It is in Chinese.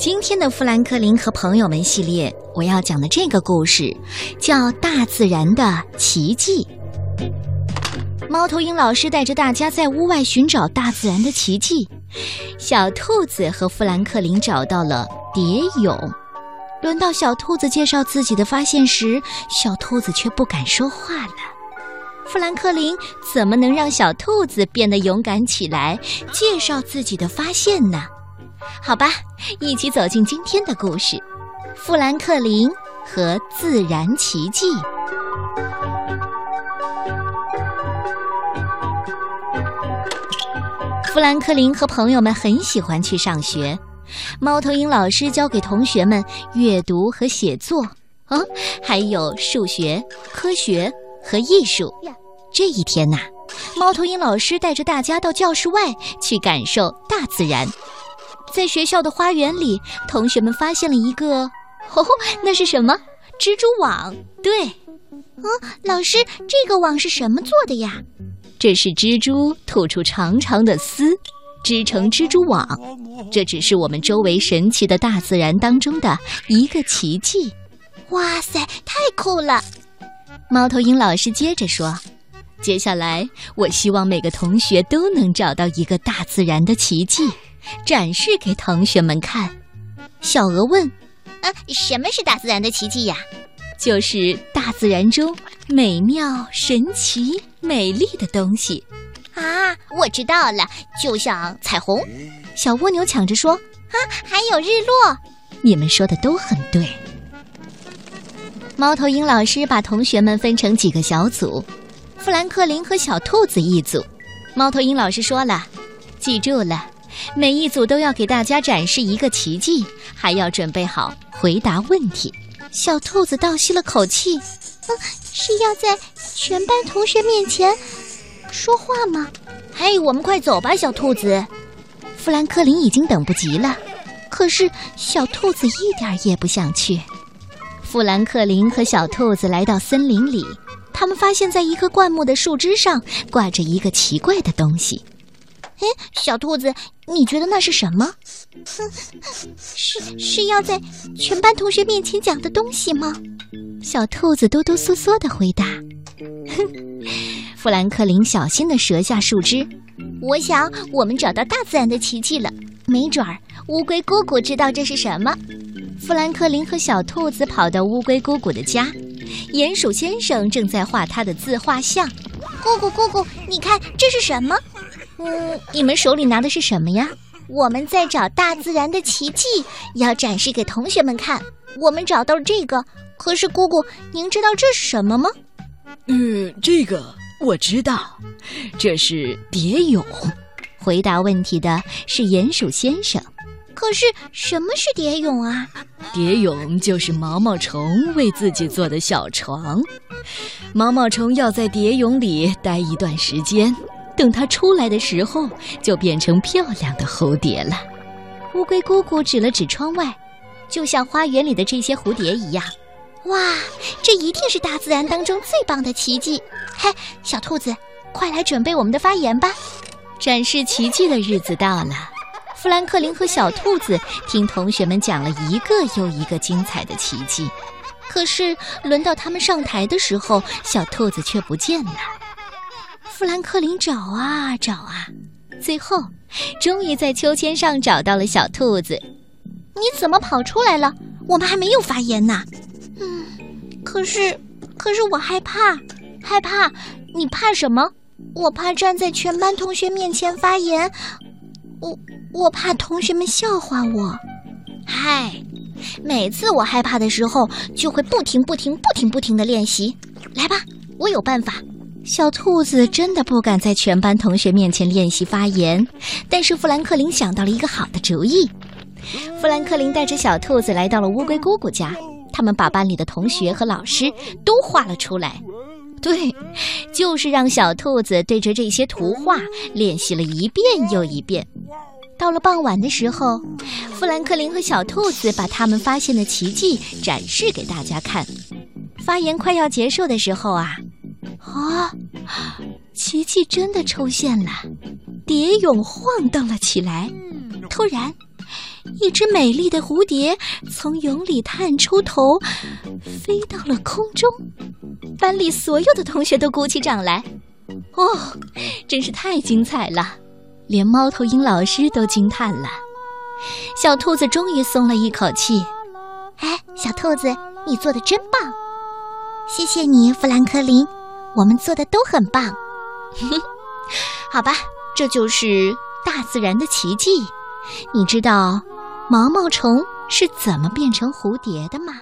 今天的富兰克林和朋友们系列，我要讲的这个故事叫《大自然的奇迹》。猫头鹰老师带着大家在屋外寻找大自然的奇迹。小兔子和富兰克林找到了蝶蛹。轮到小兔子介绍自己的发现时，小兔子却不敢说话了。富兰克林怎么能让小兔子变得勇敢起来，介绍自己的发现呢？好吧，一起走进今天的故事：富兰克林和自然奇迹。富兰克林和朋友们很喜欢去上学。猫头鹰老师教给同学们阅读和写作，啊，还有数学、科学和艺术。这一天呐，猫头鹰老师带着大家到教室外去感受大自然。在学校的花园里，同学们发现了一个，哦，那是什么？蜘蛛网。对，嗯，老师，这个网是什么做的呀？这是蜘蛛吐出长长的丝，织成蜘蛛网。这只是我们周围神奇的大自然当中的一个奇迹。哇塞，太酷了！猫头鹰老师接着说：“接下来，我希望每个同学都能找到一个大自然的奇迹。”展示给同学们看。小鹅问：“啊，什么是大自然的奇迹呀？”“就是大自然中美妙、神奇、美丽的东西。”啊，我知道了，就像彩虹。小蜗牛抢着说：“啊，还有日落。”你们说的都很对。猫头鹰老师把同学们分成几个小组，富兰克林和小兔子一组。猫头鹰老师说了：“记住了。”每一组都要给大家展示一个奇迹，还要准备好回答问题。小兔子倒吸了口气，嗯，是要在全班同学面前说话吗？嘿，我们快走吧，小兔子。富兰克林已经等不及了，可是小兔子一点也不想去。富兰克林和小兔子来到森林里，他们发现在一棵灌木的树枝上挂着一个奇怪的东西。哎，小兔子，你觉得那是什么？是是要在全班同学面前讲的东西吗？小兔子哆哆嗦嗦的回答。哼，富兰克林小心的折下树枝。我想我们找到大自然的奇迹了。没准儿乌龟姑姑知道这是什么。富兰克林和小兔子跑到乌龟姑姑的家，鼹鼠先生正在画他的自画像。姑姑姑姑，你看这是什么？嗯，你们手里拿的是什么呀？我们在找大自然的奇迹，要展示给同学们看。我们找到了这个，可是姑姑，您知道这是什么吗？嗯，这个我知道，这是蝶蛹。回答问题的是鼹鼠先生。可是什么是蝶蛹啊？蝶蛹就是毛毛虫为自己做的小床，毛毛虫要在蝶蛹里待一段时间。等它出来的时候，就变成漂亮的蝴蝶了。乌龟姑姑指了指窗外，就像花园里的这些蝴蝶一样。哇，这一定是大自然当中最棒的奇迹！嘿，小兔子，快来准备我们的发言吧！展示奇迹的日子到了。富兰克林和小兔子听同学们讲了一个又一个精彩的奇迹，可是轮到他们上台的时候，小兔子却不见了。富兰克林找啊找啊，最后，终于在秋千上找到了小兔子。你怎么跑出来了？我们还没有发言呢。嗯，可是，可是我害怕，害怕。你怕什么？我怕站在全班同学面前发言。我，我怕同学们笑话我。嗨，每次我害怕的时候，就会不停、不停、不停、不停的练习。来吧，我有办法。小兔子真的不敢在全班同学面前练习发言，但是富兰克林想到了一个好的主意。富兰克林带着小兔子来到了乌龟姑姑家，他们把班里的同学和老师都画了出来。对，就是让小兔子对着这些图画练习了一遍又一遍。到了傍晚的时候，富兰克林和小兔子把他们发现的奇迹展示给大家看。发言快要结束的时候啊。啊！奇迹真的出现了，蝶蛹晃动了起来。突然，一只美丽的蝴蝶从蛹里探出头，飞到了空中。班里所有的同学都鼓起掌来。哦，真是太精彩了，连猫头鹰老师都惊叹了。小兔子终于松了一口气。哎，小兔子，你做的真棒！谢谢你，富兰克林，我们做的都很棒。好吧，这就是大自然的奇迹。你知道毛毛虫是怎么变成蝴蝶的吗？